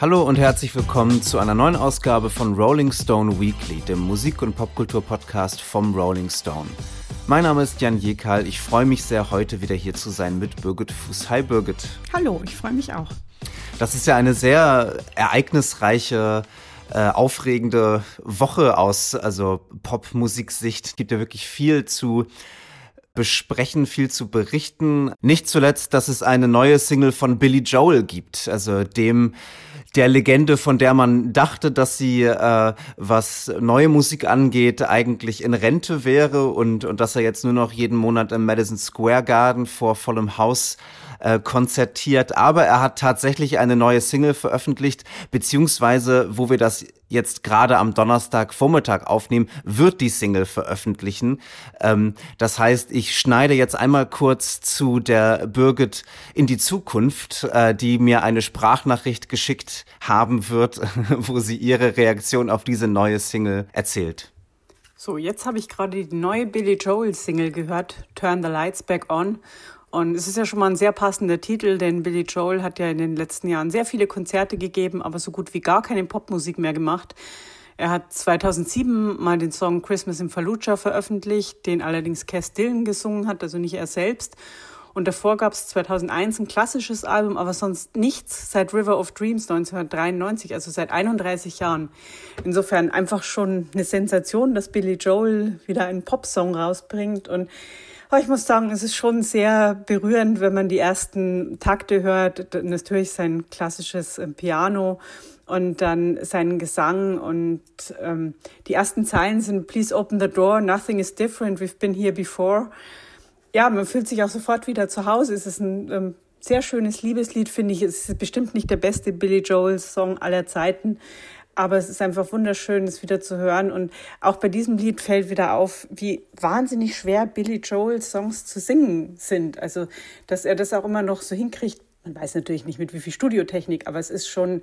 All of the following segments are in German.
Hallo und herzlich willkommen zu einer neuen Ausgabe von Rolling Stone Weekly, dem Musik- und Popkultur-Podcast vom Rolling Stone. Mein Name ist Jan Jekal. Ich freue mich sehr, heute wieder hier zu sein mit Birgit Fuß. Hi Birgit. Hallo, ich freue mich auch. Das ist ja eine sehr ereignisreiche äh, aufregende Woche aus also Popmusiksicht. Es gibt ja wirklich viel zu besprechen, viel zu berichten. Nicht zuletzt, dass es eine neue Single von Billy Joel gibt, also dem der Legende, von der man dachte, dass sie, äh, was neue Musik angeht, eigentlich in Rente wäre und, und dass er jetzt nur noch jeden Monat im Madison Square Garden vor vollem Haus äh, konzertiert. Aber er hat tatsächlich eine neue Single veröffentlicht, beziehungsweise, wo wir das jetzt gerade am Donnerstag Vormittag aufnehmen, wird die Single veröffentlichen. Ähm, das heißt, ich schneide jetzt einmal kurz zu der Birgit in die Zukunft, äh, die mir eine Sprachnachricht geschickt haben wird, wo sie ihre Reaktion auf diese neue Single erzählt. So, jetzt habe ich gerade die neue Billy Joel Single gehört, Turn the Lights Back On. Und es ist ja schon mal ein sehr passender Titel, denn Billy Joel hat ja in den letzten Jahren sehr viele Konzerte gegeben, aber so gut wie gar keine Popmusik mehr gemacht. Er hat 2007 mal den Song Christmas in Fallujah veröffentlicht, den allerdings Cass Dillon gesungen hat, also nicht er selbst. Und davor gab es 2001 ein klassisches Album, aber sonst nichts seit River of Dreams 1993, also seit 31 Jahren. Insofern einfach schon eine Sensation, dass Billy Joel wieder einen Popsong rausbringt und aber ich muss sagen, es ist schon sehr berührend, wenn man die ersten Takte hört. Natürlich sein klassisches ähm, Piano und dann seinen Gesang und ähm, die ersten Zeilen sind Please open the door, nothing is different, we've been here before. Ja, man fühlt sich auch sofort wieder zu Hause. Es ist ein ähm, sehr schönes Liebeslied, finde ich. Es ist bestimmt nicht der beste Billy Joel Song aller Zeiten, aber es ist einfach wunderschön, es wieder zu hören. Und auch bei diesem Lied fällt wieder auf, wie wahnsinnig schwer Billy Joels Songs zu singen sind. Also, dass er das auch immer noch so hinkriegt. Man weiß natürlich nicht mit wie viel Studiotechnik, aber es ist schon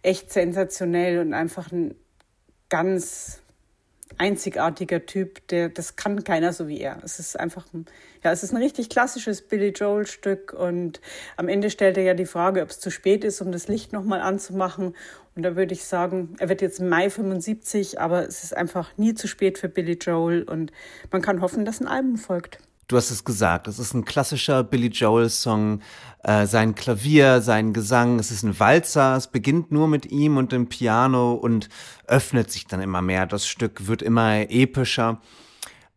echt sensationell und einfach ein ganz einzigartiger Typ, der, das kann keiner so wie er. Es ist einfach, ein, ja, es ist ein richtig klassisches Billy Joel Stück und am Ende stellt er ja die Frage, ob es zu spät ist, um das Licht nochmal anzumachen. Und da würde ich sagen, er wird jetzt im Mai 75, aber es ist einfach nie zu spät für Billy Joel und man kann hoffen, dass ein Album folgt. Du hast es gesagt, es ist ein klassischer Billy Joel-Song. Äh, sein Klavier, sein Gesang, es ist ein Walzer, es beginnt nur mit ihm und dem Piano und öffnet sich dann immer mehr. Das Stück wird immer epischer.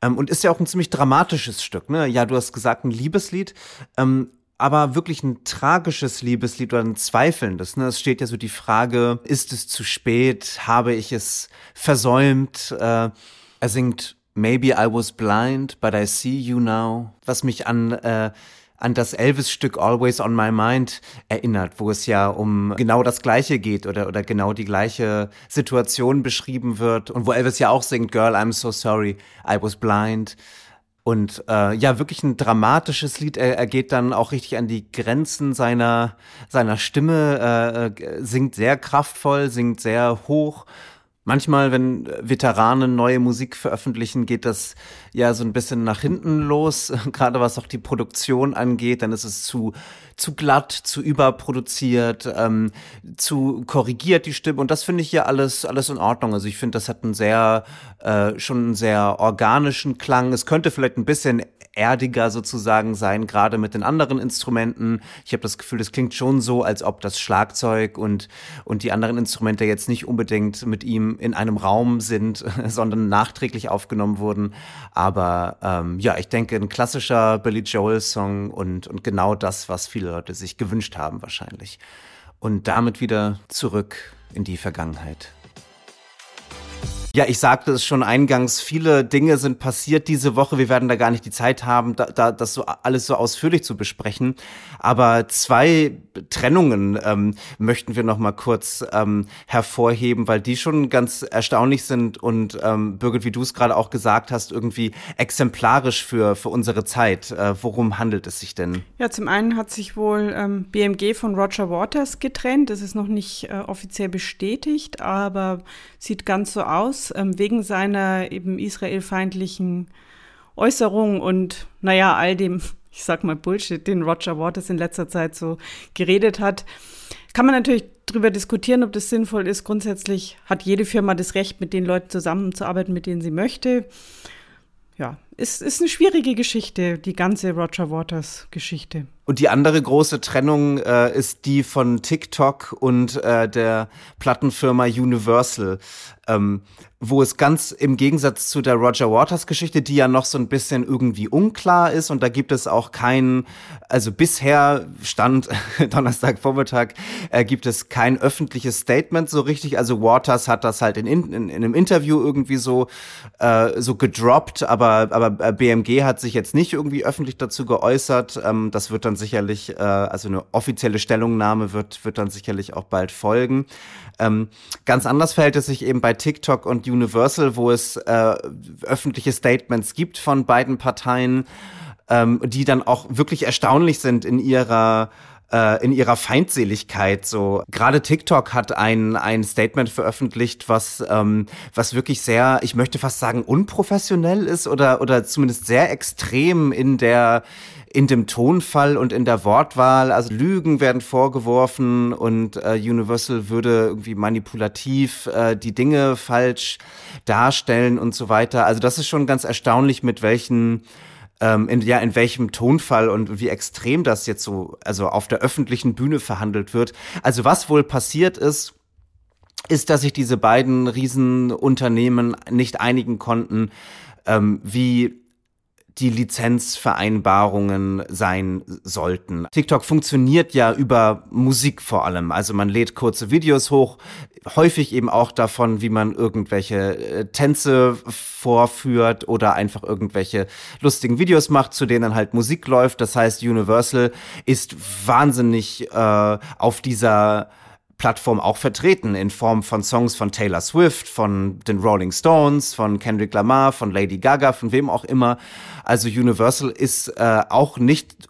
Ähm, und ist ja auch ein ziemlich dramatisches Stück, ne? Ja, du hast gesagt, ein Liebeslied. Ähm, aber wirklich ein tragisches Liebeslied oder ein zweifelndes. Ne? Es steht ja so die Frage, ist es zu spät? Habe ich es versäumt? Äh, er singt Maybe I was blind, but I see you now, was mich an äh, an das Elvis-Stück Always on My Mind erinnert, wo es ja um genau das Gleiche geht oder, oder genau die gleiche Situation beschrieben wird und wo Elvis ja auch singt, Girl, I'm so sorry, I was blind. Und äh, ja, wirklich ein dramatisches Lied. Er, er geht dann auch richtig an die Grenzen seiner, seiner Stimme, äh, äh singt sehr kraftvoll, singt sehr hoch Manchmal, wenn Veteranen neue Musik veröffentlichen, geht das ja so ein bisschen nach hinten los, gerade was auch die Produktion angeht. Dann ist es zu, zu glatt, zu überproduziert, ähm, zu korrigiert die Stimme. Und das finde ich ja alles, alles in Ordnung. Also ich finde, das hat einen sehr, äh, schon einen sehr organischen Klang. Es könnte vielleicht ein bisschen erdiger sozusagen sein, gerade mit den anderen Instrumenten. Ich habe das Gefühl, das klingt schon so, als ob das Schlagzeug und, und die anderen Instrumente jetzt nicht unbedingt mit ihm in einem Raum sind, sondern nachträglich aufgenommen wurden. Aber ähm, ja, ich denke, ein klassischer Billy Joel-Song und, und genau das, was viele Leute sich gewünscht haben wahrscheinlich. Und damit wieder zurück in die Vergangenheit. Ja, ich sagte es schon eingangs, viele Dinge sind passiert diese Woche. Wir werden da gar nicht die Zeit haben, da, da das so alles so ausführlich zu besprechen. Aber zwei Trennungen ähm, möchten wir noch mal kurz ähm, hervorheben, weil die schon ganz erstaunlich sind und ähm, Birgit, wie du es gerade auch gesagt hast, irgendwie exemplarisch für für unsere Zeit. Äh, worum handelt es sich denn? Ja, zum einen hat sich wohl ähm, BMG von Roger Waters getrennt. Das ist noch nicht äh, offiziell bestätigt, aber sieht ganz so aus ähm, wegen seiner eben israelfeindlichen Äußerungen und naja, all dem ich sag mal Bullshit, den Roger Waters in letzter Zeit so geredet hat. Kann man natürlich darüber diskutieren, ob das sinnvoll ist. Grundsätzlich hat jede Firma das Recht, mit den Leuten zusammenzuarbeiten, mit denen sie möchte. Ja, ist, ist eine schwierige Geschichte, die ganze Roger Waters Geschichte. Und die andere große Trennung äh, ist die von TikTok und äh, der Plattenfirma Universal, ähm, wo es ganz im Gegensatz zu der Roger Waters Geschichte, die ja noch so ein bisschen irgendwie unklar ist und da gibt es auch keinen, also bisher stand Donnerstagvormittag, äh, gibt es kein öffentliches Statement so richtig. Also Waters hat das halt in, in, in einem Interview irgendwie so äh, so gedroppt, aber aber äh, BMG hat sich jetzt nicht irgendwie öffentlich dazu geäußert. Ähm, das wird dann sicherlich, äh, also eine offizielle Stellungnahme wird, wird dann sicherlich auch bald folgen. Ähm, ganz anders verhält es sich eben bei TikTok und Universal, wo es äh, öffentliche Statements gibt von beiden Parteien, ähm, die dann auch wirklich erstaunlich sind in ihrer äh, in ihrer Feindseligkeit. So gerade TikTok hat ein ein Statement veröffentlicht, was ähm, was wirklich sehr, ich möchte fast sagen, unprofessionell ist oder oder zumindest sehr extrem in der in dem Tonfall und in der Wortwahl. Also Lügen werden vorgeworfen und äh, Universal würde irgendwie manipulativ äh, die Dinge falsch darstellen und so weiter. Also das ist schon ganz erstaunlich, mit welchen ähm, in, ja, in welchem Tonfall und wie extrem das jetzt so, also auf der öffentlichen Bühne verhandelt wird. Also was wohl passiert ist, ist, dass sich diese beiden Riesenunternehmen nicht einigen konnten, ähm, wie die Lizenzvereinbarungen sein sollten. TikTok funktioniert ja über Musik vor allem. Also man lädt kurze Videos hoch, häufig eben auch davon, wie man irgendwelche äh, Tänze vorführt oder einfach irgendwelche lustigen Videos macht, zu denen halt Musik läuft. Das heißt, Universal ist wahnsinnig äh, auf dieser Plattform auch vertreten in Form von Songs von Taylor Swift, von den Rolling Stones, von Kendrick Lamar, von Lady Gaga, von wem auch immer. Also Universal ist äh, auch nicht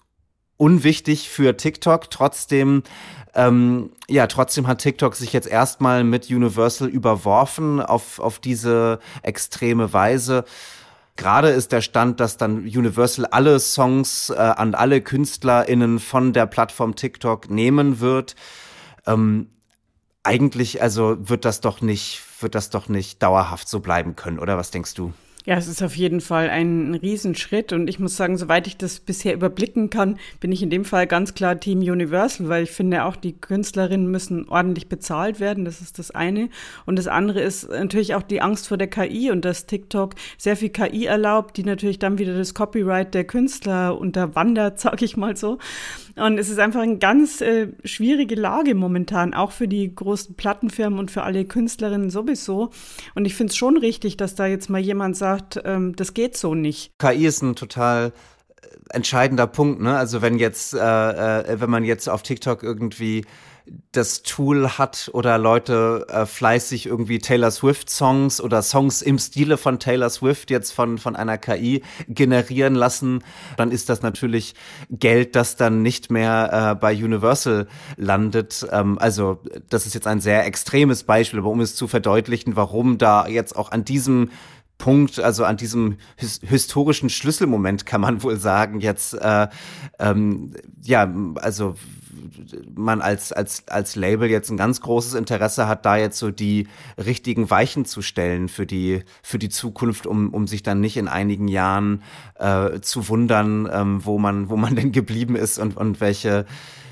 unwichtig für TikTok. Trotzdem ähm, ja, trotzdem hat TikTok sich jetzt erstmal mit Universal überworfen auf, auf diese extreme Weise. Gerade ist der Stand, dass dann Universal alle Songs äh, an alle KünstlerInnen von der Plattform TikTok nehmen wird. Ähm, eigentlich, also wird das doch nicht, wird das doch nicht dauerhaft so bleiben können, oder was denkst du? Ja, es ist auf jeden Fall ein Riesenschritt und ich muss sagen, soweit ich das bisher überblicken kann, bin ich in dem Fall ganz klar Team Universal, weil ich finde auch, die Künstlerinnen müssen ordentlich bezahlt werden, das ist das eine. Und das andere ist natürlich auch die Angst vor der KI und dass TikTok sehr viel KI erlaubt, die natürlich dann wieder das Copyright der Künstler unterwandert, sag ich mal so. Und es ist einfach eine ganz äh, schwierige Lage momentan, auch für die großen Plattenfirmen und für alle Künstlerinnen sowieso. Und ich finde es schon richtig, dass da jetzt mal jemand sagt, ähm, das geht so nicht. KI ist ein total äh, entscheidender Punkt, ne? Also wenn jetzt, äh, äh, wenn man jetzt auf TikTok irgendwie das Tool hat oder Leute äh, fleißig irgendwie Taylor Swift Songs oder Songs im Stile von Taylor Swift jetzt von, von einer KI generieren lassen, dann ist das natürlich Geld, das dann nicht mehr äh, bei Universal landet. Ähm, also das ist jetzt ein sehr extremes Beispiel, aber um es zu verdeutlichen, warum da jetzt auch an diesem Punkt, also an diesem his historischen Schlüsselmoment kann man wohl sagen, jetzt äh, ähm, ja, also man als, als, als Label jetzt ein ganz großes Interesse hat, da jetzt so die richtigen Weichen zu stellen für die, für die Zukunft, um, um sich dann nicht in einigen Jahren äh, zu wundern, ähm, wo man, wo man denn geblieben ist und, und welche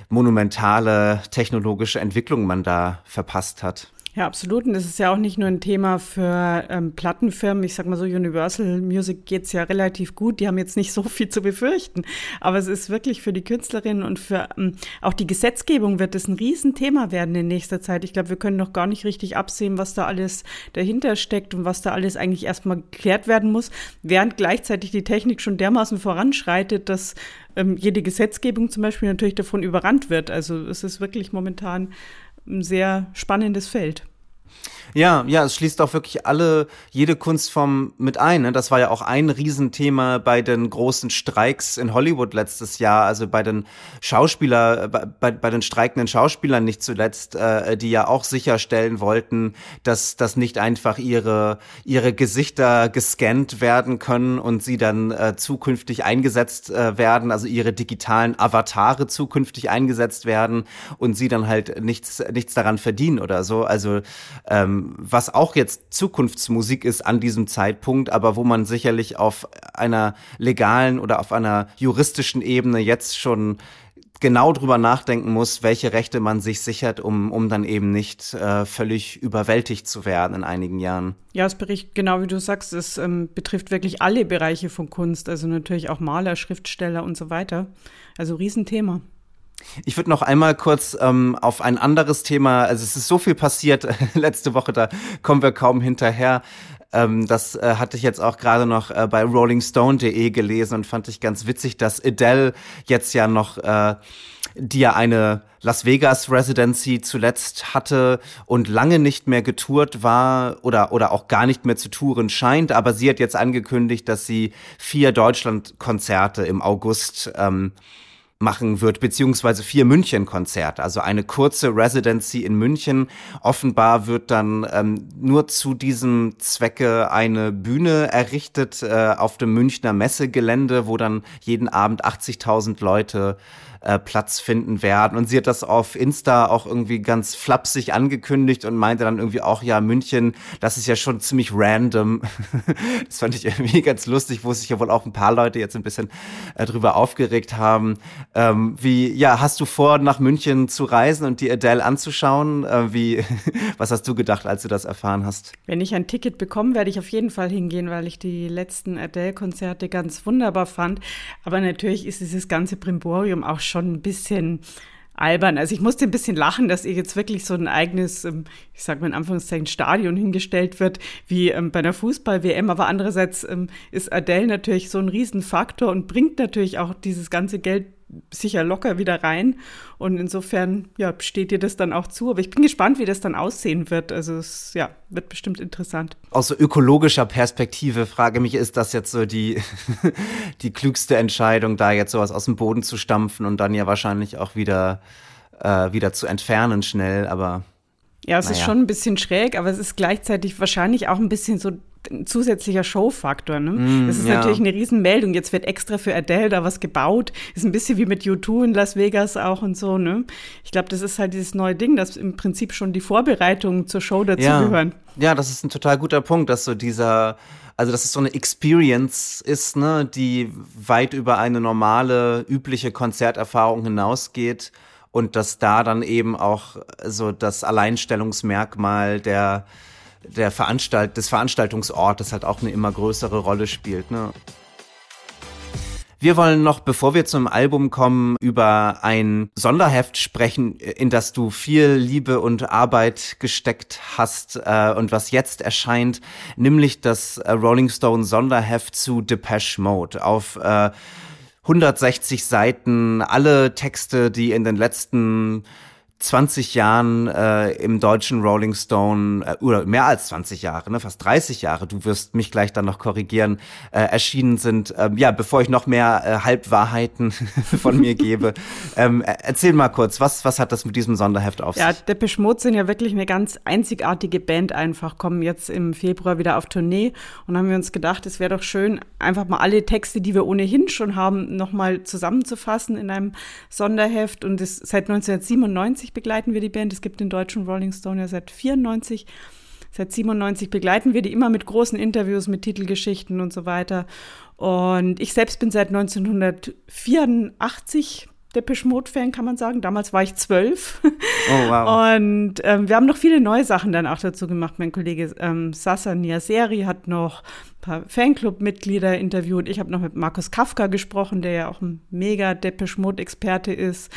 monumentale technologische Entwicklung man da verpasst hat. Ja, absolut. Und das ist ja auch nicht nur ein Thema für ähm, Plattenfirmen. Ich sag mal so, Universal Music geht's ja relativ gut. Die haben jetzt nicht so viel zu befürchten. Aber es ist wirklich für die Künstlerinnen und für ähm, auch die Gesetzgebung wird es ein Riesenthema werden in nächster Zeit. Ich glaube, wir können noch gar nicht richtig absehen, was da alles dahinter steckt und was da alles eigentlich erstmal geklärt werden muss, während gleichzeitig die Technik schon dermaßen voranschreitet, dass ähm, jede Gesetzgebung zum Beispiel natürlich davon überrannt wird. Also es ist wirklich momentan ein sehr spannendes Feld. Ja, ja, es schließt auch wirklich alle, jede Kunstform mit ein. Ne? Das war ja auch ein Riesenthema bei den großen Streiks in Hollywood letztes Jahr, also bei den Schauspieler, bei, bei den streikenden Schauspielern nicht zuletzt, äh, die ja auch sicherstellen wollten, dass, dass nicht einfach ihre, ihre Gesichter gescannt werden können und sie dann äh, zukünftig eingesetzt äh, werden, also ihre digitalen Avatare zukünftig eingesetzt werden und sie dann halt nichts, nichts daran verdienen oder so. Also ähm, was auch jetzt Zukunftsmusik ist an diesem Zeitpunkt, aber wo man sicherlich auf einer legalen oder auf einer juristischen Ebene jetzt schon genau drüber nachdenken muss, welche Rechte man sich sichert, um, um dann eben nicht äh, völlig überwältigt zu werden in einigen Jahren. Ja, es berichtet, genau wie du sagst, es ähm, betrifft wirklich alle Bereiche von Kunst, also natürlich auch Maler, Schriftsteller und so weiter. Also Riesenthema. Ich würde noch einmal kurz ähm, auf ein anderes Thema, also es ist so viel passiert letzte Woche, da kommen wir kaum hinterher. Ähm, das äh, hatte ich jetzt auch gerade noch äh, bei rollingstone.de gelesen und fand ich ganz witzig, dass Adele jetzt ja noch, äh, die ja eine Las Vegas Residency zuletzt hatte und lange nicht mehr getourt war oder, oder auch gar nicht mehr zu touren scheint, aber sie hat jetzt angekündigt, dass sie vier Deutschland-Konzerte im August ähm, machen wird, beziehungsweise vier München-Konzerte, also eine kurze Residency in München. Offenbar wird dann ähm, nur zu diesem Zwecke eine Bühne errichtet äh, auf dem Münchner Messegelände, wo dann jeden Abend 80.000 Leute äh, Platz finden werden. Und sie hat das auf Insta auch irgendwie ganz flapsig angekündigt und meinte dann irgendwie auch, ja, München, das ist ja schon ziemlich random. das fand ich irgendwie ganz lustig, wo sich ja wohl auch ein paar Leute jetzt ein bisschen äh, drüber aufgeregt haben. Ähm, wie, ja, hast du vor, nach München zu reisen und die Adele anzuschauen? Äh, wie, was hast du gedacht, als du das erfahren hast? Wenn ich ein Ticket bekomme, werde ich auf jeden Fall hingehen, weil ich die letzten Adele-Konzerte ganz wunderbar fand. Aber natürlich ist dieses ganze Brimborium auch schon ein bisschen albern. Also ich musste ein bisschen lachen, dass ihr jetzt wirklich so ein eigenes, ähm, ich sage mal in Anführungszeichen, Stadion hingestellt wird, wie ähm, bei einer Fußball-WM. Aber andererseits ähm, ist Adele natürlich so ein Riesenfaktor und bringt natürlich auch dieses ganze Geld sicher locker wieder rein. Und insofern, ja, steht dir das dann auch zu. Aber ich bin gespannt, wie das dann aussehen wird. Also es, ja, wird bestimmt interessant. Aus so ökologischer Perspektive frage mich, ist das jetzt so die, die klügste Entscheidung, da jetzt sowas aus dem Boden zu stampfen und dann ja wahrscheinlich auch wieder, äh, wieder zu entfernen schnell, aber. Ja, es naja. ist schon ein bisschen schräg, aber es ist gleichzeitig wahrscheinlich auch ein bisschen so ein zusätzlicher Showfaktor. Ne? Mm, das ist ja. natürlich eine Riesenmeldung. Jetzt wird extra für Adele da was gebaut. Ist ein bisschen wie mit U2 in Las Vegas auch und so. Ne? Ich glaube, das ist halt dieses neue Ding, dass im Prinzip schon die Vorbereitungen zur Show dazugehören. Ja. ja, das ist ein total guter Punkt, dass so dieser also dass es so eine Experience ist, ne, die weit über eine normale, übliche Konzerterfahrung hinausgeht und dass da dann eben auch so das Alleinstellungsmerkmal der der Veranstalt des Veranstaltungsortes halt auch eine immer größere Rolle spielt. Ne? Wir wollen noch, bevor wir zum Album kommen, über ein Sonderheft sprechen, in das du viel Liebe und Arbeit gesteckt hast äh, und was jetzt erscheint, nämlich das Rolling Stone Sonderheft zu Depeche Mode auf äh, 160 Seiten, alle Texte, die in den letzten 20 Jahren äh, im deutschen Rolling Stone, äh, oder mehr als 20 Jahre, ne, fast 30 Jahre, du wirst mich gleich dann noch korrigieren, äh, erschienen sind. Ähm, ja, bevor ich noch mehr äh, Halbwahrheiten von mir gebe, ähm, erzähl mal kurz, was, was hat das mit diesem Sonderheft auf sich? Ja, Depeche Mode sind ja wirklich eine ganz einzigartige Band einfach, kommen jetzt im Februar wieder auf Tournee und haben wir uns gedacht, es wäre doch schön, einfach mal alle Texte, die wir ohnehin schon haben, nochmal zusammenzufassen in einem Sonderheft und das seit 1997 1997 begleiten wir die Band. Es gibt den deutschen Rolling Stone ja seit 94. Seit 97 begleiten wir die immer mit großen Interviews, mit Titelgeschichten und so weiter. Und ich selbst bin seit 1984 Depeche Mode-Fan, kann man sagen. Damals war ich zwölf. Oh, wow. Und ähm, wir haben noch viele neue Sachen dann auch dazu gemacht. Mein Kollege ähm, Sasa Niaseri hat noch ein paar Fanclub-Mitglieder interviewt. Ich habe noch mit Markus Kafka gesprochen, der ja auch ein mega Depeche Mode-Experte ist.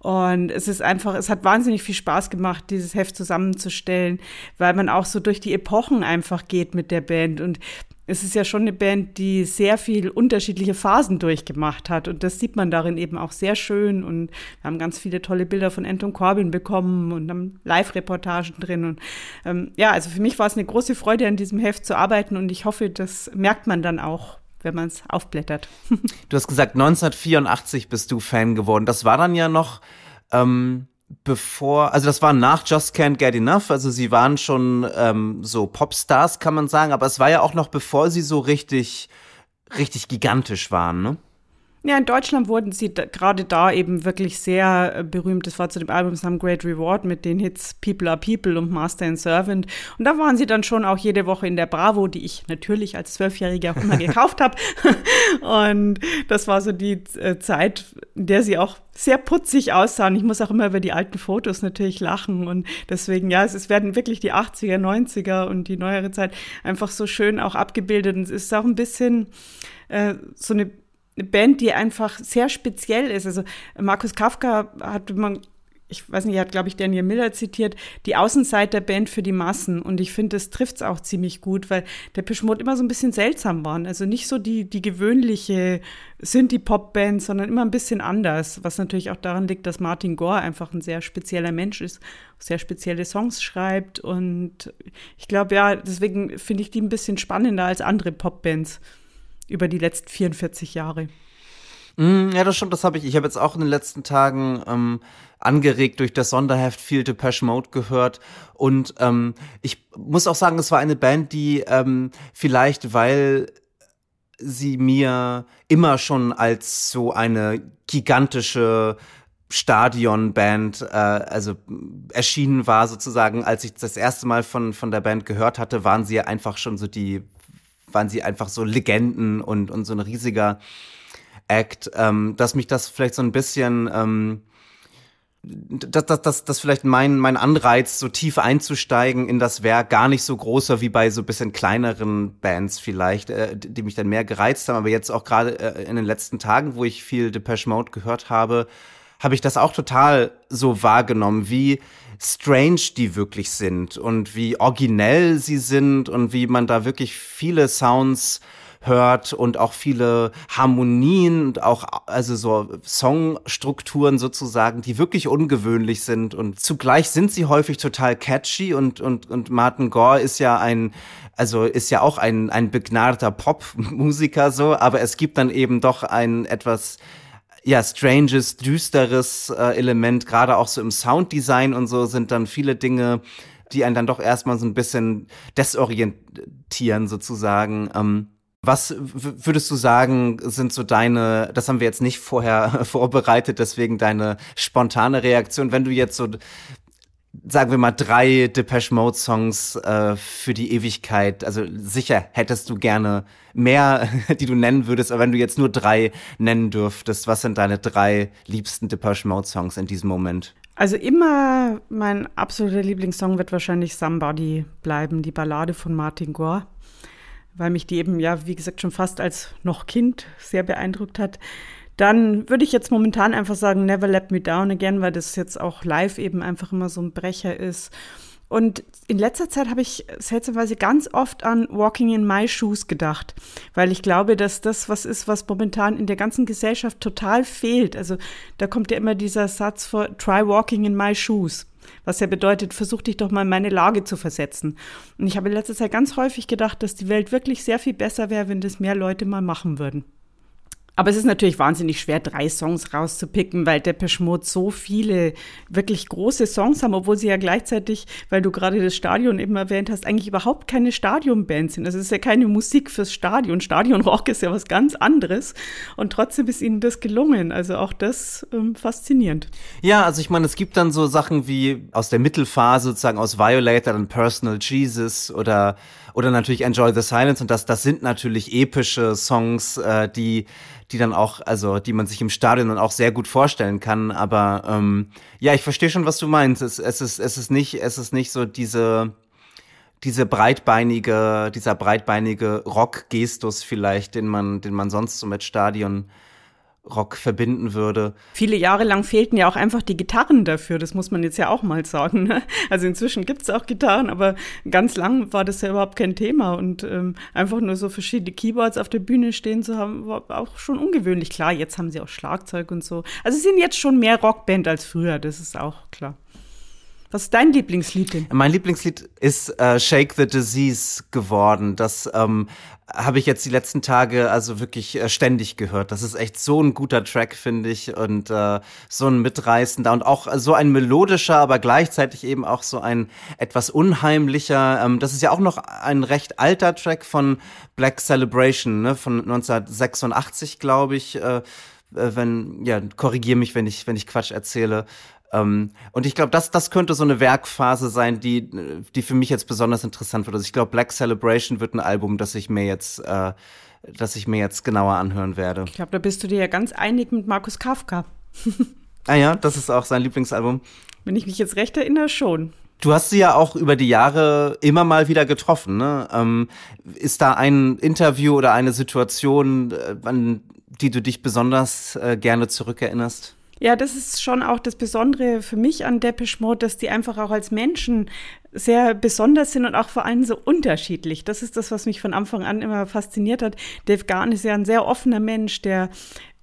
Und es ist einfach, es hat wahnsinnig viel Spaß gemacht, dieses Heft zusammenzustellen, weil man auch so durch die Epochen einfach geht mit der Band. Und es ist ja schon eine Band, die sehr viel unterschiedliche Phasen durchgemacht hat. Und das sieht man darin eben auch sehr schön. Und wir haben ganz viele tolle Bilder von Anton Corbin bekommen und haben Live-Reportagen drin. Und ähm, ja, also für mich war es eine große Freude, an diesem Heft zu arbeiten. Und ich hoffe, das merkt man dann auch wenn man es aufblättert. du hast gesagt, 1984 bist du Fan geworden. Das war dann ja noch ähm, bevor, also das war nach Just Can't Get Enough, also sie waren schon ähm, so Popstars, kann man sagen, aber es war ja auch noch bevor sie so richtig, richtig gigantisch waren, ne? Ja, in Deutschland wurden sie da, gerade da eben wirklich sehr äh, berühmt. Das war zu dem Album Some Great Reward mit den Hits People Are People und Master and Servant. Und da waren sie dann schon auch jede Woche in der Bravo, die ich natürlich als Zwölfjähriger auch immer gekauft habe. Und das war so die äh, Zeit, in der sie auch sehr putzig aussahen. Ich muss auch immer über die alten Fotos natürlich lachen. Und deswegen, ja, es, es werden wirklich die 80er, 90er und die neuere Zeit einfach so schön auch abgebildet. Und es ist auch ein bisschen äh, so eine eine Band, die einfach sehr speziell ist. Also Markus Kafka hat man ich weiß nicht, er hat, glaube ich, Daniel Miller zitiert, die Außenseiterband für die Massen. Und ich finde, das trifft es auch ziemlich gut, weil der Mode immer so ein bisschen seltsam waren. Also nicht so die, die gewöhnliche Synthie-Pop-Band, sondern immer ein bisschen anders. Was natürlich auch daran liegt, dass Martin Gore einfach ein sehr spezieller Mensch ist, sehr spezielle Songs schreibt. Und ich glaube, ja, deswegen finde ich die ein bisschen spannender als andere Pop-Bands über die letzten 44 Jahre. Mm, ja, das stimmt, das habe ich. Ich habe jetzt auch in den letzten Tagen ähm, angeregt durch das Sonderheft viel Depeche Mode gehört. Und ähm, ich muss auch sagen, es war eine Band, die ähm, vielleicht, weil sie mir immer schon als so eine gigantische Stadionband, äh, also erschienen war sozusagen, als ich das erste Mal von, von der Band gehört hatte, waren sie einfach schon so die waren sie einfach so Legenden und, und so ein riesiger Act, ähm, dass mich das vielleicht so ein bisschen, ähm, dass, dass, dass, dass vielleicht mein, mein Anreiz, so tief einzusteigen in das Werk, gar nicht so großer wie bei so bisschen kleineren Bands vielleicht, äh, die mich dann mehr gereizt haben. Aber jetzt auch gerade äh, in den letzten Tagen, wo ich viel Depeche Mode gehört habe, habe ich das auch total so wahrgenommen, wie strange die wirklich sind und wie originell sie sind und wie man da wirklich viele Sounds hört und auch viele Harmonien und auch also so Songstrukturen sozusagen, die wirklich ungewöhnlich sind. Und zugleich sind sie häufig total catchy und und und Martin Gore ist ja ein also ist ja auch ein ein begnadeter Popmusiker so, aber es gibt dann eben doch ein etwas ja, stranges, düsteres äh, Element, gerade auch so im Sounddesign und so sind dann viele Dinge, die einen dann doch erstmal so ein bisschen desorientieren sozusagen. Ähm, was würdest du sagen, sind so deine, das haben wir jetzt nicht vorher vorbereitet, deswegen deine spontane Reaktion, wenn du jetzt so sagen wir mal, drei Depeche Mode Songs äh, für die Ewigkeit. Also sicher hättest du gerne mehr, die du nennen würdest, aber wenn du jetzt nur drei nennen dürftest, was sind deine drei liebsten Depeche Mode Songs in diesem Moment? Also immer mein absoluter Lieblingssong wird wahrscheinlich Somebody bleiben, die Ballade von Martin Gore, weil mich die eben ja, wie gesagt, schon fast als noch Kind sehr beeindruckt hat. Dann würde ich jetzt momentan einfach sagen, Never Let Me Down Again, weil das jetzt auch live eben einfach immer so ein Brecher ist. Und in letzter Zeit habe ich seltsamerweise ganz oft an Walking in My Shoes gedacht, weil ich glaube, dass das was ist, was momentan in der ganzen Gesellschaft total fehlt. Also da kommt ja immer dieser Satz vor, try walking in my shoes, was ja bedeutet, versuch dich doch mal in meine Lage zu versetzen. Und ich habe in letzter Zeit ganz häufig gedacht, dass die Welt wirklich sehr viel besser wäre, wenn das mehr Leute mal machen würden. Aber es ist natürlich wahnsinnig schwer, drei Songs rauszupicken, weil Depeche Mode so viele wirklich große Songs haben, obwohl sie ja gleichzeitig, weil du gerade das Stadion eben erwähnt hast, eigentlich überhaupt keine Stadionband sind. Also es ist ja keine Musik fürs Stadion. Stadionrock ist ja was ganz anderes. Und trotzdem ist ihnen das gelungen. Also auch das ähm, faszinierend. Ja, also ich meine, es gibt dann so Sachen wie aus der Mittelphase, sozusagen aus Violator und Personal Jesus oder oder natürlich Enjoy the Silence und das das sind natürlich epische Songs, äh, die die dann auch, also die man sich im Stadion dann auch sehr gut vorstellen kann. Aber ähm, ja, ich verstehe schon, was du meinst. Es, es ist, es ist nicht, es ist nicht so diese diese breitbeinige, dieser breitbeinige Rock-Gestus vielleicht, den man, den man sonst so mit Stadion Rock verbinden würde. Viele Jahre lang fehlten ja auch einfach die Gitarren dafür, das muss man jetzt ja auch mal sagen. Ne? Also inzwischen gibt es auch Gitarren, aber ganz lang war das ja überhaupt kein Thema und ähm, einfach nur so verschiedene Keyboards auf der Bühne stehen zu haben, war auch schon ungewöhnlich. Klar, jetzt haben sie auch Schlagzeug und so. Also sie sind jetzt schon mehr Rockband als früher, das ist auch klar. Was ist dein Lieblingslied denn? Mein Lieblingslied ist äh, Shake the Disease geworden. Das ähm, habe ich jetzt die letzten Tage also wirklich äh, ständig gehört. Das ist echt so ein guter Track, finde ich, und äh, so ein mitreißender und auch so ein melodischer, aber gleichzeitig eben auch so ein etwas unheimlicher. Ähm, das ist ja auch noch ein recht alter Track von Black Celebration, ne, von 1986, glaube ich. Äh, äh, wenn, ja, korrigier mich, wenn ich, wenn ich Quatsch erzähle. Ähm, und ich glaube, das, das könnte so eine Werkphase sein, die, die für mich jetzt besonders interessant wird. Also ich glaube, Black Celebration wird ein Album, das ich mir jetzt, äh, das ich mir jetzt genauer anhören werde. Ich glaube, da bist du dir ja ganz einig mit Markus Kafka. ah ja, das ist auch sein Lieblingsalbum. Wenn ich mich jetzt recht erinnere, schon. Du hast sie ja auch über die Jahre immer mal wieder getroffen. Ne? Ähm, ist da ein Interview oder eine Situation, äh, an die du dich besonders äh, gerne zurückerinnerst? Ja, das ist schon auch das Besondere für mich an Depeche Mode, dass die einfach auch als Menschen sehr besonders sind und auch vor allem so unterschiedlich. Das ist das, was mich von Anfang an immer fasziniert hat. Dave Garn ist ja ein sehr offener Mensch, der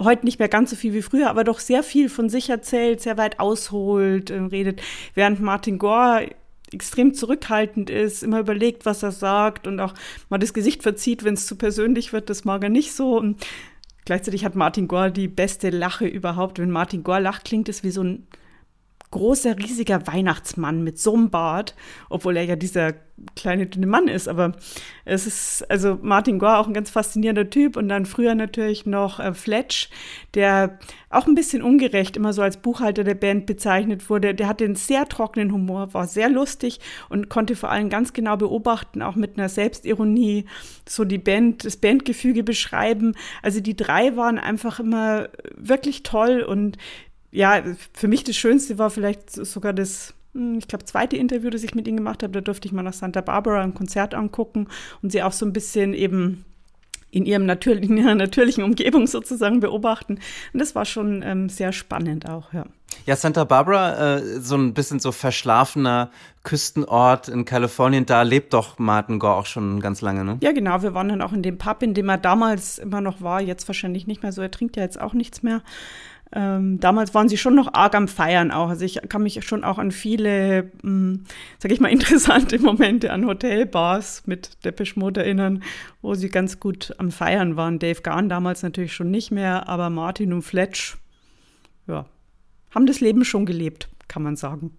heute nicht mehr ganz so viel wie früher, aber doch sehr viel von sich erzählt, sehr weit ausholt, äh, redet, während Martin Gore extrem zurückhaltend ist, immer überlegt, was er sagt und auch mal das Gesicht verzieht, wenn es zu persönlich wird. Das mag er nicht so. Und Gleichzeitig hat Martin Gore die beste Lache überhaupt. Wenn Martin Gore lacht, klingt es wie so ein großer, riesiger Weihnachtsmann mit so einem Bart, obwohl er ja dieser kleine, dünne Mann ist. Aber es ist, also Martin Gore auch ein ganz faszinierender Typ und dann früher natürlich noch äh, Fletch, der auch ein bisschen ungerecht immer so als Buchhalter der Band bezeichnet wurde. Der hatte einen sehr trockenen Humor, war sehr lustig und konnte vor allem ganz genau beobachten, auch mit einer Selbstironie, so die Band, das Bandgefüge beschreiben. Also die drei waren einfach immer wirklich toll und ja, für mich das Schönste war vielleicht sogar das, hm, ich glaube, zweite Interview, das ich mit ihnen gemacht habe. Da durfte ich mal nach Santa Barbara ein Konzert angucken und sie auch so ein bisschen eben in, ihrem natürlich, in ihrer natürlichen Umgebung sozusagen beobachten. Und das war schon ähm, sehr spannend auch, ja. Ja, Santa Barbara, äh, so ein bisschen so verschlafener Küstenort in Kalifornien, da lebt doch Martin Gore auch schon ganz lange, ne? Ja, genau. Wir waren dann auch in dem Pub, in dem er damals immer noch war, jetzt wahrscheinlich nicht mehr so. Er trinkt ja jetzt auch nichts mehr ähm, damals waren sie schon noch arg am Feiern auch. Also ich kann mich schon auch an viele, mh, hm, sag ich mal, interessante Momente an Hotelbars mit Depeche Mode erinnern, wo sie ganz gut am Feiern waren. Dave Garn damals natürlich schon nicht mehr, aber Martin und Fletch, ja, haben das Leben schon gelebt, kann man sagen.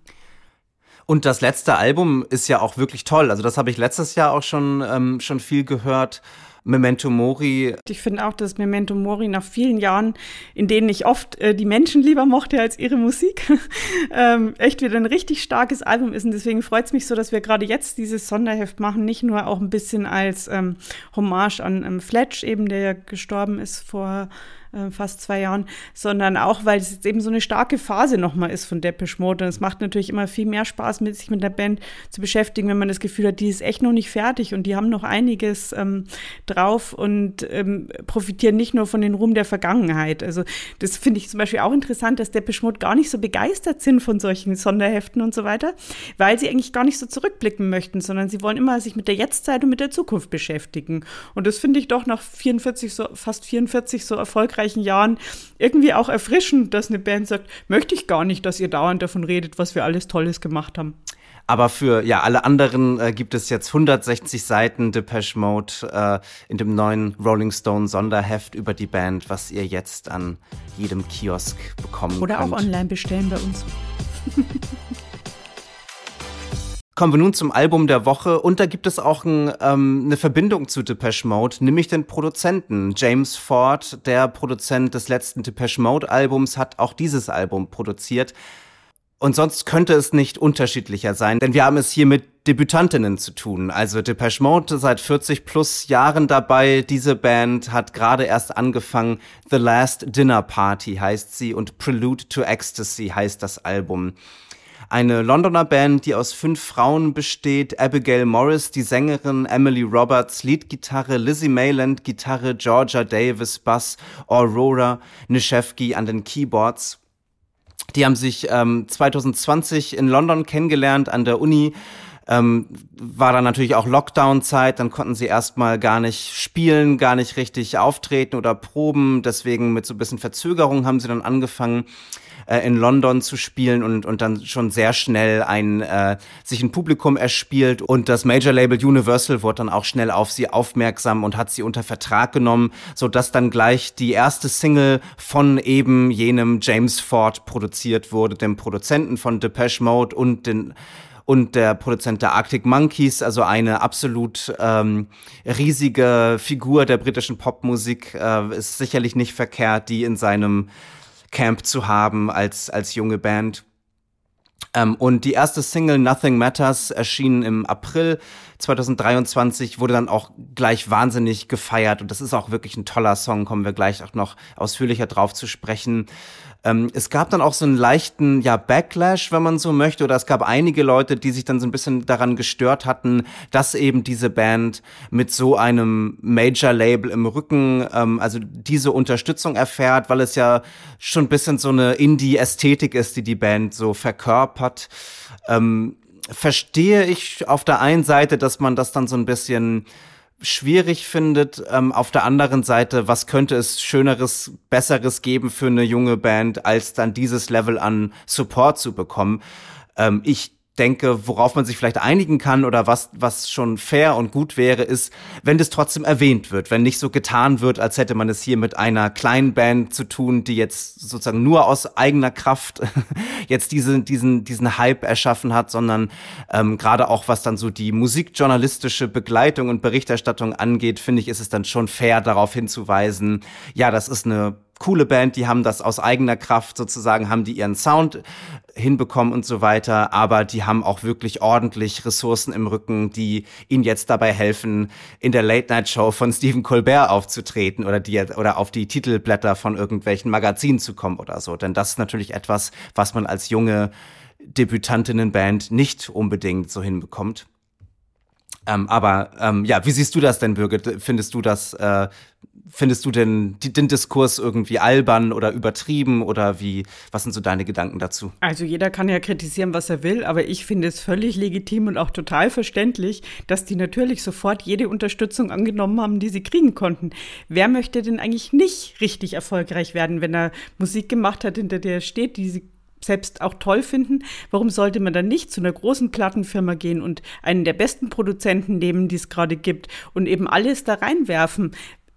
Und das letzte Album ist ja auch wirklich toll. Also das habe ich letztes Jahr auch schon, ähm, schon viel gehört. Memento Mori. Ich finde auch, dass Memento Mori nach vielen Jahren, in denen ich oft äh, die Menschen lieber mochte als ihre Musik, ähm, echt wieder ein richtig starkes Album ist. Und deswegen freut es mich so, dass wir gerade jetzt dieses Sonderheft machen, nicht nur auch ein bisschen als ähm, Hommage an ähm, Fletch, eben der ja gestorben ist vor äh, fast zwei Jahren, sondern auch, weil es jetzt eben so eine starke Phase nochmal ist von Depeche Mode. Und es macht natürlich immer viel mehr Spaß, mit sich mit der Band zu beschäftigen, wenn man das Gefühl hat, die ist echt noch nicht fertig und die haben noch einiges ähm, drauf und ähm, profitieren nicht nur von den Ruhm der Vergangenheit. Also das finde ich zum Beispiel auch interessant, dass Depeche Mode gar nicht so begeistert sind von solchen Sonderheften und so weiter, weil sie eigentlich gar nicht so zurückblicken möchten, sondern sie wollen immer sich mit der Jetztzeit und mit der Zukunft beschäftigen. Und das finde ich doch nach 44, so, fast 44 so erfolgreich erfolgreichen Jahren irgendwie auch erfrischend, dass eine Band sagt, möchte ich gar nicht, dass ihr dauernd davon redet, was wir alles Tolles gemacht haben. Aber für ja alle anderen äh, gibt es jetzt 160 Seiten Depeche Mode äh, in dem neuen Rolling Stone Sonderheft über die Band, was ihr jetzt an jedem Kiosk bekommen Oder könnt. Oder auch online bestellen bei uns. Kommen wir nun zum Album der Woche und da gibt es auch ein, ähm, eine Verbindung zu Depeche Mode, nämlich den Produzenten. James Ford, der Produzent des letzten Depeche Mode Albums, hat auch dieses Album produziert. Und sonst könnte es nicht unterschiedlicher sein, denn wir haben es hier mit Debütantinnen zu tun. Also Depeche Mode seit 40 plus Jahren dabei. Diese Band hat gerade erst angefangen. The Last Dinner Party heißt sie und Prelude to Ecstasy heißt das Album. Eine Londoner Band, die aus fünf Frauen besteht. Abigail Morris, die Sängerin, Emily Roberts, Leadgitarre, Lizzie Mayland, Gitarre, Georgia Davis, Bass, Aurora Nischewski an den Keyboards. Die haben sich ähm, 2020 in London kennengelernt an der Uni. Ähm, war dann natürlich auch Lockdown-Zeit, dann konnten sie erstmal gar nicht spielen, gar nicht richtig auftreten oder proben. Deswegen mit so ein bisschen Verzögerung haben sie dann angefangen, äh, in London zu spielen und, und dann schon sehr schnell ein, äh, sich ein Publikum erspielt. Und das Major Label Universal wurde dann auch schnell auf sie aufmerksam und hat sie unter Vertrag genommen, so dass dann gleich die erste Single von eben jenem James Ford produziert wurde, dem Produzenten von Depeche Mode und den und der Produzent der Arctic Monkeys, also eine absolut ähm, riesige Figur der britischen Popmusik, äh, ist sicherlich nicht verkehrt, die in seinem Camp zu haben als, als junge Band. Ähm, und die erste Single Nothing Matters erschien im April 2023, wurde dann auch gleich wahnsinnig gefeiert und das ist auch wirklich ein toller Song, kommen wir gleich auch noch ausführlicher drauf zu sprechen. Ähm, es gab dann auch so einen leichten, ja, Backlash, wenn man so möchte, oder es gab einige Leute, die sich dann so ein bisschen daran gestört hatten, dass eben diese Band mit so einem Major-Label im Rücken, ähm, also diese Unterstützung erfährt, weil es ja schon ein bisschen so eine Indie-Ästhetik ist, die die Band so verkörpert. Ähm, verstehe ich auf der einen Seite, dass man das dann so ein bisschen schwierig findet. Ähm, auf der anderen Seite, was könnte es Schöneres, Besseres geben für eine junge Band, als dann dieses Level an Support zu bekommen? Ähm, ich denke, worauf man sich vielleicht einigen kann oder was, was schon fair und gut wäre, ist, wenn das trotzdem erwähnt wird, wenn nicht so getan wird, als hätte man es hier mit einer kleinen Band zu tun, die jetzt sozusagen nur aus eigener Kraft jetzt diese, diesen, diesen Hype erschaffen hat, sondern ähm, gerade auch was dann so die musikjournalistische Begleitung und Berichterstattung angeht, finde ich, ist es dann schon fair, darauf hinzuweisen, ja, das ist eine coole Band, die haben das aus eigener Kraft sozusagen, haben die ihren Sound hinbekommen und so weiter, aber die haben auch wirklich ordentlich Ressourcen im Rücken, die ihnen jetzt dabei helfen, in der Late-Night-Show von Stephen Colbert aufzutreten oder die oder auf die Titelblätter von irgendwelchen Magazinen zu kommen oder so. Denn das ist natürlich etwas, was man als junge Debütantinnenband nicht unbedingt so hinbekommt. Ähm, aber ähm, ja, wie siehst du das denn, Birgit? Findest du das, äh, findest du denn den Diskurs irgendwie albern oder übertrieben oder wie, was sind so deine Gedanken dazu? Also jeder kann ja kritisieren, was er will, aber ich finde es völlig legitim und auch total verständlich, dass die natürlich sofort jede Unterstützung angenommen haben, die sie kriegen konnten. Wer möchte denn eigentlich nicht richtig erfolgreich werden, wenn er Musik gemacht hat, hinter der er steht, die sie selbst auch toll finden, warum sollte man dann nicht zu einer großen Plattenfirma gehen und einen der besten Produzenten nehmen, die es gerade gibt und eben alles da reinwerfen?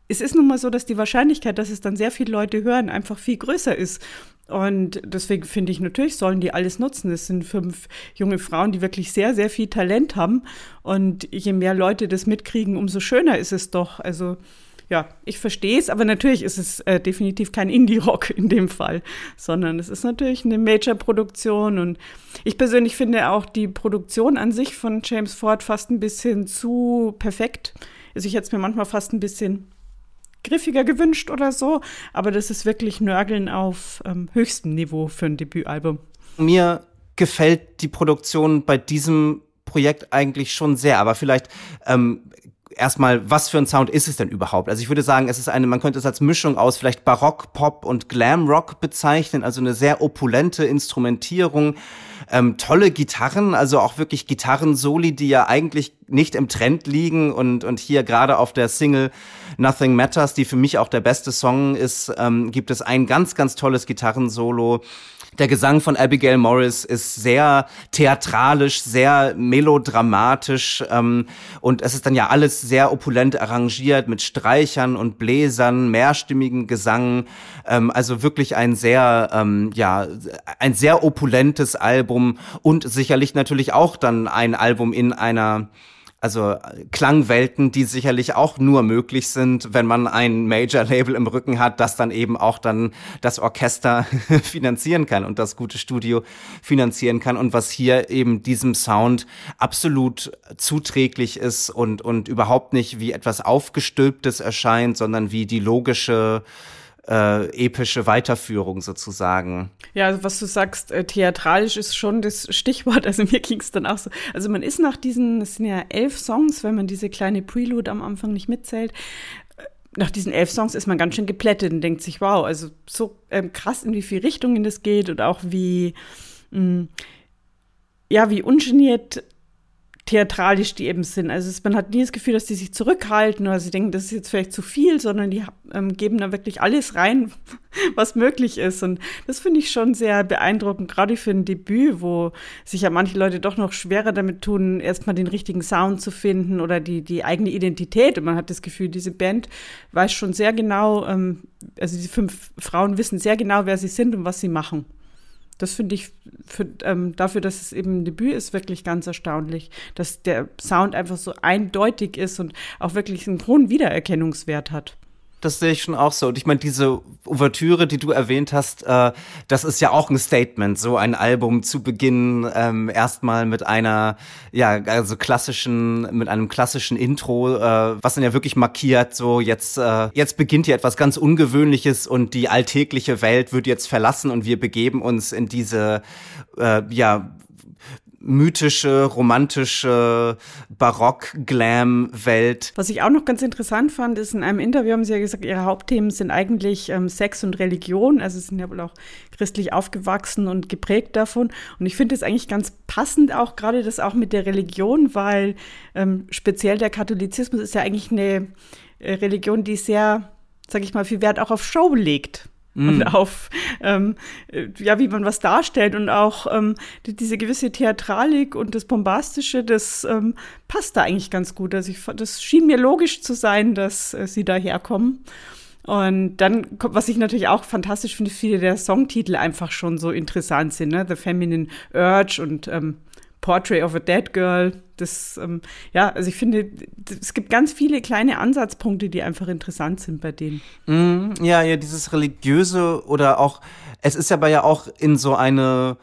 Es ist nun mal so, dass die Wahrscheinlichkeit, dass es dann sehr viele Leute hören, einfach viel größer ist. Und deswegen finde ich, natürlich sollen die alles nutzen. Es sind fünf junge Frauen, die wirklich sehr, sehr viel Talent haben. Und je mehr Leute das mitkriegen, umso schöner ist es doch. Also ja, ich verstehe es, aber natürlich ist es äh, definitiv kein Indie-Rock in dem Fall, sondern es ist natürlich eine Major-Produktion und ich persönlich finde auch die Produktion an sich von James Ford fast ein bisschen zu perfekt. Also ich hätte es mir manchmal fast ein bisschen griffiger gewünscht oder so, aber das ist wirklich Nörgeln auf ähm, höchstem Niveau für ein Debütalbum. Mir gefällt die Produktion bei diesem Projekt eigentlich schon sehr, aber vielleicht ähm, erstmal, was für ein Sound ist es denn überhaupt? Also ich würde sagen, es ist eine, man könnte es als Mischung aus vielleicht Barock, Pop und Glam Rock bezeichnen, also eine sehr opulente Instrumentierung, ähm, tolle Gitarren, also auch wirklich Gitarren-Soli, die ja eigentlich nicht im Trend liegen und, und hier gerade auf der Single Nothing Matters, die für mich auch der beste Song ist, ähm, gibt es ein ganz, ganz tolles Gitarrensolo der Gesang von Abigail Morris ist sehr theatralisch, sehr melodramatisch ähm, und es ist dann ja alles sehr opulent arrangiert mit Streichern und Bläsern, mehrstimmigen Gesang. Ähm, also wirklich ein sehr, ähm, ja, ein sehr opulentes Album und sicherlich natürlich auch dann ein Album in einer also Klangwelten, die sicherlich auch nur möglich sind, wenn man ein Major-Label im Rücken hat, das dann eben auch dann das Orchester finanzieren kann und das gute Studio finanzieren kann und was hier eben diesem Sound absolut zuträglich ist und, und überhaupt nicht wie etwas Aufgestülptes erscheint, sondern wie die logische äh, epische Weiterführung sozusagen. Ja, also was du sagst, äh, theatralisch ist schon das Stichwort. Also mir ging es dann auch so. Also man ist nach diesen, es sind ja elf Songs, wenn man diese kleine Prelude am Anfang nicht mitzählt. Äh, nach diesen elf Songs ist man ganz schön geplättet und denkt sich, wow, also so ähm, krass, in wie viele Richtungen das geht und auch wie, mh, mm, ja, wie ungeniert theatralisch die eben sind. Also es, man hat nie das Gefühl, dass die sich zurückhalten oder sie denken, das ist jetzt vielleicht zu viel, sondern die ähm, geben da wirklich alles rein, was möglich ist. Und das finde ich schon sehr beeindruckend, gerade für ein Debüt, wo sich ja manche Leute doch noch schwerer damit tun, erstmal den richtigen Sound zu finden oder die, die eigene Identität. Und man hat das Gefühl, diese Band weiß schon sehr genau, ähm, also die fünf Frauen wissen sehr genau, wer sie sind und was sie machen. Das finde ich für, ähm, dafür, dass es eben ein Debüt ist, wirklich ganz erstaunlich, dass der Sound einfach so eindeutig ist und auch wirklich einen hohen Wiedererkennungswert hat das sehe ich schon auch so. Und ich meine, diese Ouvertüre, die du erwähnt hast, äh, das ist ja auch ein Statement, so ein Album zu beginnen, ähm, erstmal mit einer, ja, also klassischen, mit einem klassischen Intro, äh, was dann ja wirklich markiert, so jetzt, äh, jetzt beginnt hier etwas ganz Ungewöhnliches und die alltägliche Welt wird jetzt verlassen und wir begeben uns in diese, äh, ja, mythische, romantische, Barock-Glam-Welt. Was ich auch noch ganz interessant fand, ist in einem Interview haben Sie ja gesagt, Ihre Hauptthemen sind eigentlich ähm, Sex und Religion. Also Sie sind ja wohl auch christlich aufgewachsen und geprägt davon. Und ich finde es eigentlich ganz passend auch gerade das auch mit der Religion, weil ähm, speziell der Katholizismus ist ja eigentlich eine äh, Religion, die sehr, sag ich mal, viel Wert auch auf Show legt mm. und auf, ähm, ja, wie man was darstellt und auch ähm, die, diese gewisse Theatralik und das Bombastische, das ähm, passt da eigentlich ganz gut. Also ich, das schien mir logisch zu sein, dass äh, sie daherkommen. Und dann, was ich natürlich auch fantastisch finde, viele der Songtitel einfach schon so interessant sind, ne? The Feminine Urge und ähm, Portrait of a Dead Girl. Das, ähm, ja, also ich finde, es gibt ganz viele kleine Ansatzpunkte, die einfach interessant sind bei denen. Mm, ja, ja, dieses religiöse oder auch, es ist aber ja auch in so eine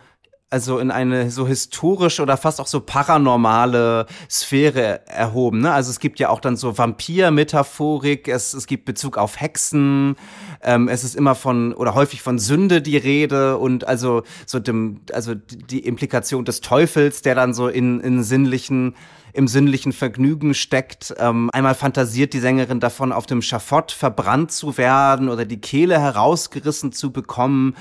also in eine so historische oder fast auch so paranormale Sphäre erhoben. Ne? Also es gibt ja auch dann so Vampir-Metaphorik, es, es gibt Bezug auf Hexen, ähm, es ist immer von oder häufig von Sünde die Rede und also so dem, also die Implikation des Teufels, der dann so in, in sinnlichen im sinnlichen Vergnügen steckt. Ähm, einmal fantasiert die Sängerin davon, auf dem Schafott verbrannt zu werden oder die Kehle herausgerissen zu bekommen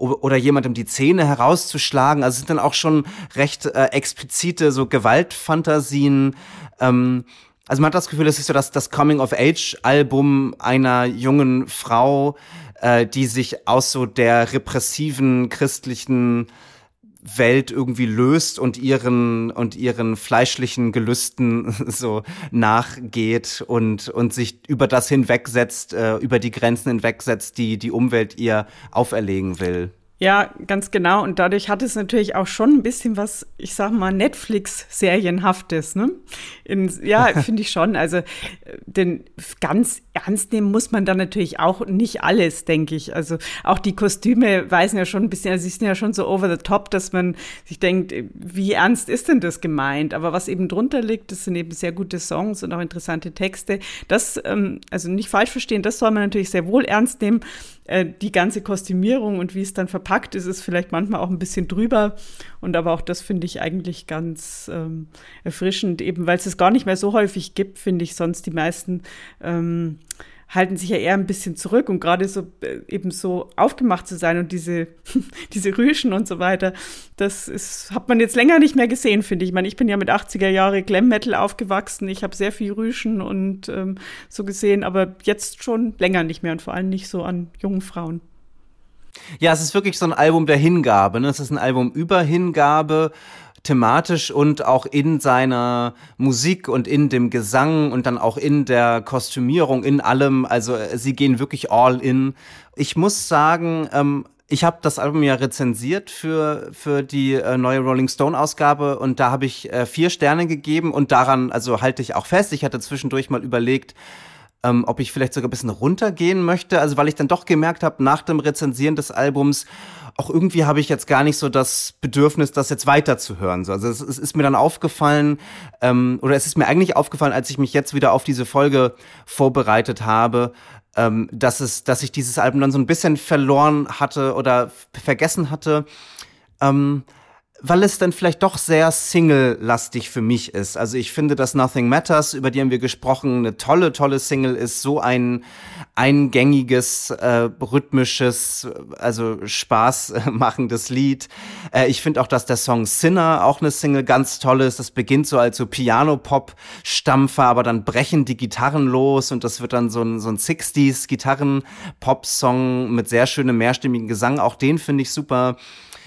oder jemandem die Zähne herauszuschlagen. Also sind dann auch schon recht äh, explizite so Gewaltfantasien. Ähm, also man hat das Gefühl, es ist so das, das Coming-of-Age-Album einer jungen Frau, äh, die sich aus so der repressiven christlichen Welt irgendwie löst und ihren und ihren fleischlichen Gelüsten so nachgeht und und sich über das hinwegsetzt, äh, über die Grenzen hinwegsetzt, die die Umwelt ihr auferlegen will. Ja, ganz genau. Und dadurch hat es natürlich auch schon ein bisschen was, ich sag mal, Netflix-Serienhaftes. Ne? In, ja, finde ich schon. Also, denn ganz ernst nehmen muss man da natürlich auch nicht alles, denke ich. Also, auch die Kostüme weisen ja schon ein bisschen, also sie sind ja schon so over the top, dass man sich denkt, wie ernst ist denn das gemeint? Aber was eben drunter liegt, das sind eben sehr gute Songs und auch interessante Texte. Das, ähm, also nicht falsch verstehen, das soll man natürlich sehr wohl ernst nehmen. Äh, die ganze Kostümierung und wie es dann verpackt ist, ist vielleicht manchmal auch ein bisschen drüber. Und aber auch das finde ich eigentlich ganz ähm, erfrischend, eben weil es es gar nicht mehr so häufig gibt, finde ich sonst die meisten ähm, halten sich ja eher ein bisschen zurück und gerade so äh, eben so aufgemacht zu sein und diese, diese Rüschen und so weiter, das ist, hat man jetzt länger nicht mehr gesehen, finde ich. Ich meine, ich bin ja mit 80er Jahre Glam Metal aufgewachsen. Ich habe sehr viel Rüschen und ähm, so gesehen, aber jetzt schon länger nicht mehr und vor allem nicht so an jungen Frauen. Ja, es ist wirklich so ein Album der Hingabe. Ne? Es ist ein Album über Hingabe thematisch und auch in seiner Musik und in dem Gesang und dann auch in der Kostümierung, in allem. Also äh, sie gehen wirklich all in. Ich muss sagen, ähm, ich habe das Album ja rezensiert für, für die äh, neue Rolling Stone Ausgabe und da habe ich äh, vier Sterne gegeben und daran, also halte ich auch fest. Ich hatte zwischendurch mal überlegt, ähm, ob ich vielleicht sogar ein bisschen runtergehen möchte. Also weil ich dann doch gemerkt habe, nach dem Rezensieren des Albums, auch irgendwie habe ich jetzt gar nicht so das Bedürfnis, das jetzt weiterzuhören. Also es, es ist mir dann aufgefallen, ähm, oder es ist mir eigentlich aufgefallen, als ich mich jetzt wieder auf diese Folge vorbereitet habe, ähm, dass es, dass ich dieses Album dann so ein bisschen verloren hatte oder vergessen hatte. Ähm, weil es dann vielleicht doch sehr Single-lastig für mich ist. Also ich finde, dass Nothing Matters, über die haben wir gesprochen, eine tolle, tolle Single ist, so ein eingängiges, äh, rhythmisches, also Spaß machendes Lied. Äh, ich finde auch, dass der Song Sinner auch eine Single ganz toll ist. Das beginnt so als so Piano-Pop-Stampfer, aber dann brechen die Gitarren los und das wird dann so ein, so ein 60s-Gitarren-Pop-Song mit sehr schönem mehrstimmigen Gesang. Auch den finde ich super.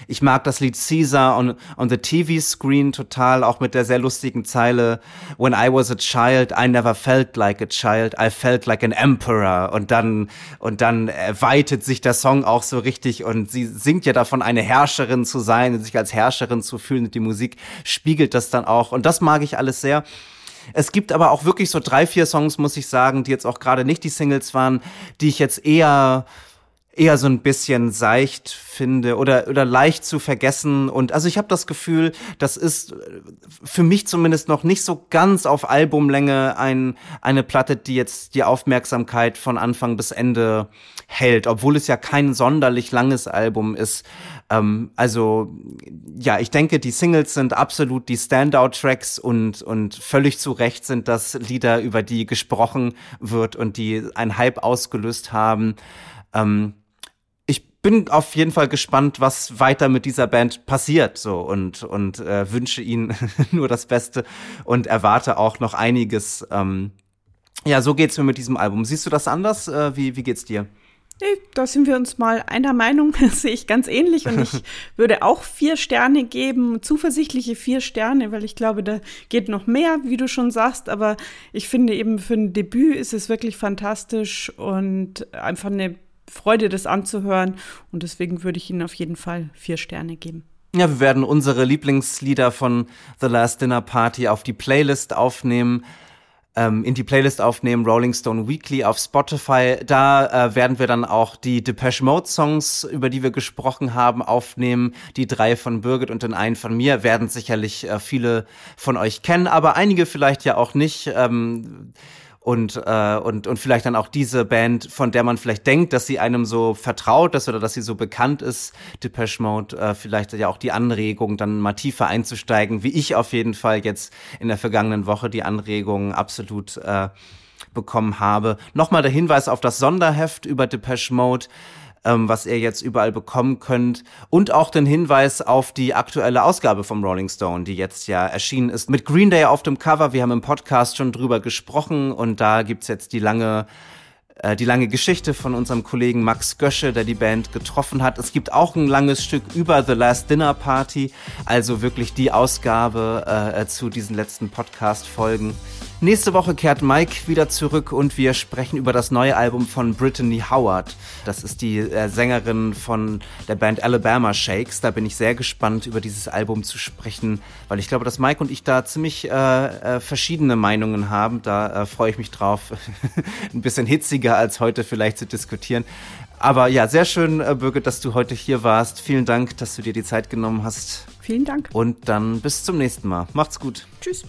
Ich mag das Lied Caesar on, on the TV screen total, auch mit der sehr lustigen Zeile When I was a child, I never felt like a child, I felt like an emperor. Und dann, und dann weitet sich der Song auch so richtig und sie singt ja davon, eine Herrscherin zu sein und sich als Herrscherin zu fühlen. Und die Musik spiegelt das dann auch. Und das mag ich alles sehr. Es gibt aber auch wirklich so drei, vier Songs, muss ich sagen, die jetzt auch gerade nicht die Singles waren, die ich jetzt eher eher so ein bisschen seicht finde oder oder leicht zu vergessen und also ich habe das Gefühl, das ist für mich zumindest noch nicht so ganz auf Albumlänge ein eine Platte, die jetzt die Aufmerksamkeit von Anfang bis Ende hält, obwohl es ja kein sonderlich langes Album ist. Ähm, also ja, ich denke, die Singles sind absolut die Standout-Tracks und und völlig zu Recht sind das Lieder, über die gesprochen wird und die einen Hype ausgelöst haben. Ähm, bin auf jeden Fall gespannt, was weiter mit dieser Band passiert, so und und äh, wünsche ihnen nur das Beste und erwarte auch noch einiges. Ähm, ja, so geht's mir mit diesem Album. Siehst du das anders? Äh, wie wie geht's dir? Nee, da sind wir uns mal einer Meinung, das sehe ich ganz ähnlich und ich würde auch vier Sterne geben, zuversichtliche vier Sterne, weil ich glaube, da geht noch mehr, wie du schon sagst, aber ich finde eben für ein Debüt ist es wirklich fantastisch und einfach eine Freude, das anzuhören. Und deswegen würde ich Ihnen auf jeden Fall vier Sterne geben. Ja, wir werden unsere Lieblingslieder von The Last Dinner Party auf die Playlist aufnehmen, ähm, in die Playlist aufnehmen, Rolling Stone Weekly auf Spotify. Da äh, werden wir dann auch die Depeche Mode Songs, über die wir gesprochen haben, aufnehmen. Die drei von Birgit und den einen von mir werden sicherlich äh, viele von euch kennen, aber einige vielleicht ja auch nicht. Ähm, und, äh, und, und vielleicht dann auch diese Band, von der man vielleicht denkt, dass sie einem so vertraut ist oder dass sie so bekannt ist, Depeche Mode, äh, vielleicht ja auch die Anregung, dann mal tiefer einzusteigen, wie ich auf jeden Fall jetzt in der vergangenen Woche die Anregung absolut äh, bekommen habe. Nochmal der Hinweis auf das Sonderheft über Depeche Mode ähm, was ihr jetzt überall bekommen könnt. Und auch den Hinweis auf die aktuelle Ausgabe vom Rolling Stone, die jetzt ja erschienen ist, mit Green Day auf dem Cover. Wir haben im Podcast schon drüber gesprochen und da gibt's jetzt die lange äh, die lange Geschichte von unserem Kollegen Max Gösche, der die Band getroffen hat. Es gibt auch ein langes Stück über The Last Dinner Party, also wirklich die Ausgabe äh, zu diesen letzten Podcast-Folgen. Nächste Woche kehrt Mike wieder zurück und wir sprechen über das neue Album von Brittany Howard. Das ist die äh, Sängerin von der Band Alabama Shakes. Da bin ich sehr gespannt, über dieses Album zu sprechen, weil ich glaube, dass Mike und ich da ziemlich äh, äh, verschiedene Meinungen haben. Da äh, freue ich mich drauf, ein bisschen hitziger als heute vielleicht zu diskutieren. Aber ja, sehr schön, äh, Birgit, dass du heute hier warst. Vielen Dank, dass du dir die Zeit genommen hast. Vielen Dank. Und dann bis zum nächsten Mal. Macht's gut. Tschüss.